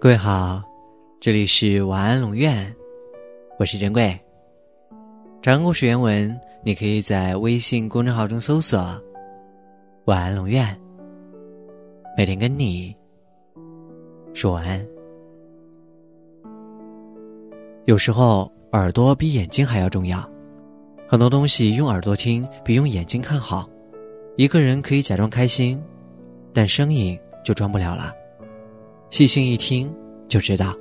各位好，这里是晚安龙院，我是珍贵。长故事原文，你可以在微信公众号中搜索“晚安龙院”，每天跟你说晚安。有时候耳朵比眼睛还要重要，很多东西用耳朵听比用眼睛看好。一个人可以假装开心，但声音就装不了了。细心一听就知道，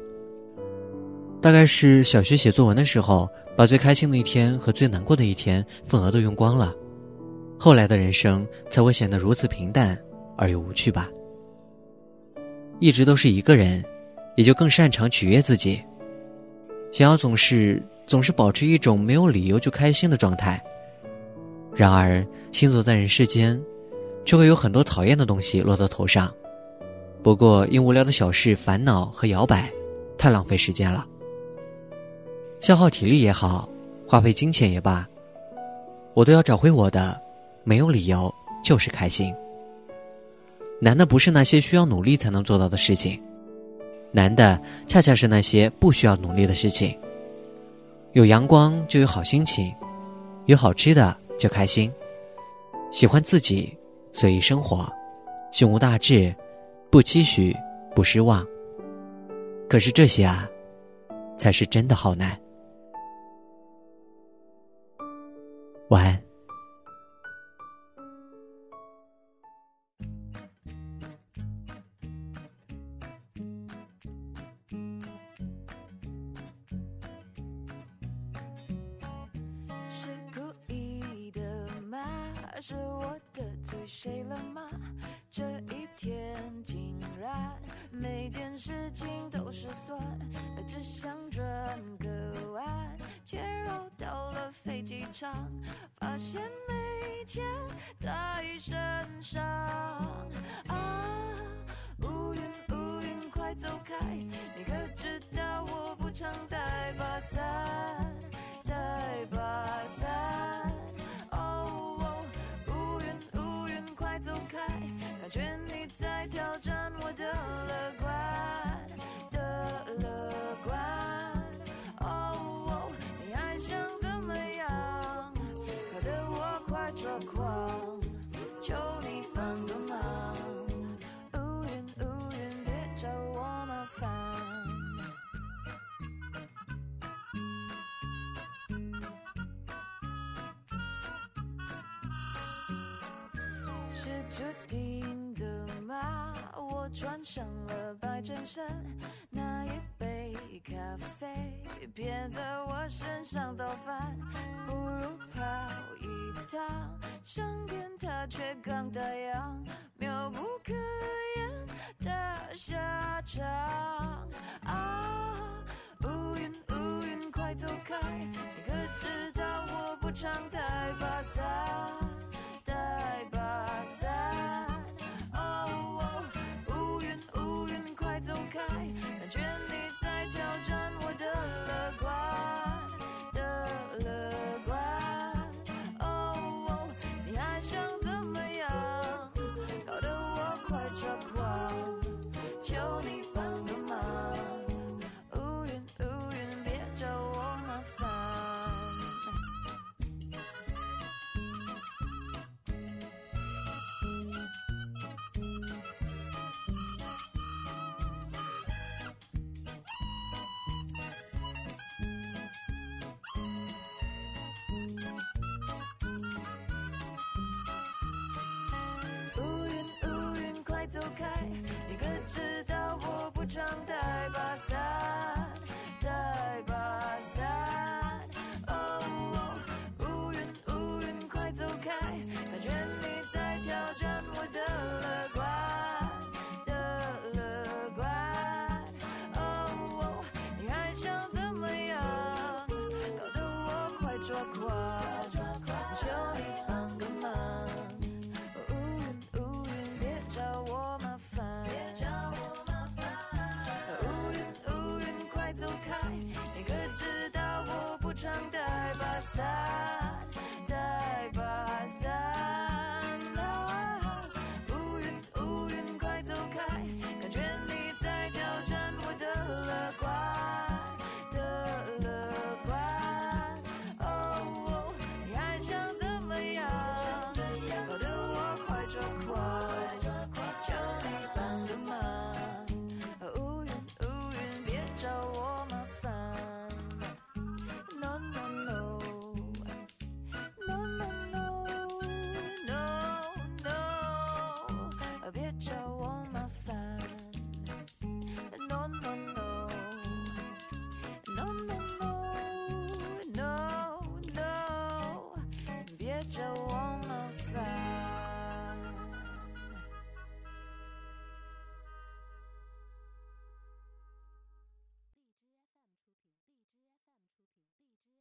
大概是小学写作文的时候，把最开心的一天和最难过的一天份额都用光了，后来的人生才会显得如此平淡而又无趣吧。一直都是一个人，也就更擅长取悦自己，想要总是总是保持一种没有理由就开心的状态。然而，行走在人世间，却会有很多讨厌的东西落到头上。不过，因无聊的小事烦恼和摇摆，太浪费时间了。消耗体力也好，花费金钱也罢，我都要找回我的，没有理由就是开心。难的不是那些需要努力才能做到的事情，难的恰恰是那些不需要努力的事情。有阳光就有好心情，有好吃的就开心，喜欢自己，随意生活，胸无大志。不期许，不失望。可是这些啊，才是真的好难。晚安。是故意的吗？是我得罪谁了吗？每件事情都是算，只想转个弯，却绕到了飞机场，发现没钱在身上。注定的吗？我穿上了白衬衫，那一杯咖啡偏在我身上倒翻，不如跑一趟，上天它却刚打烊，妙不可言的下场。啊，乌云乌云快走开，你可知道我不常带把伞？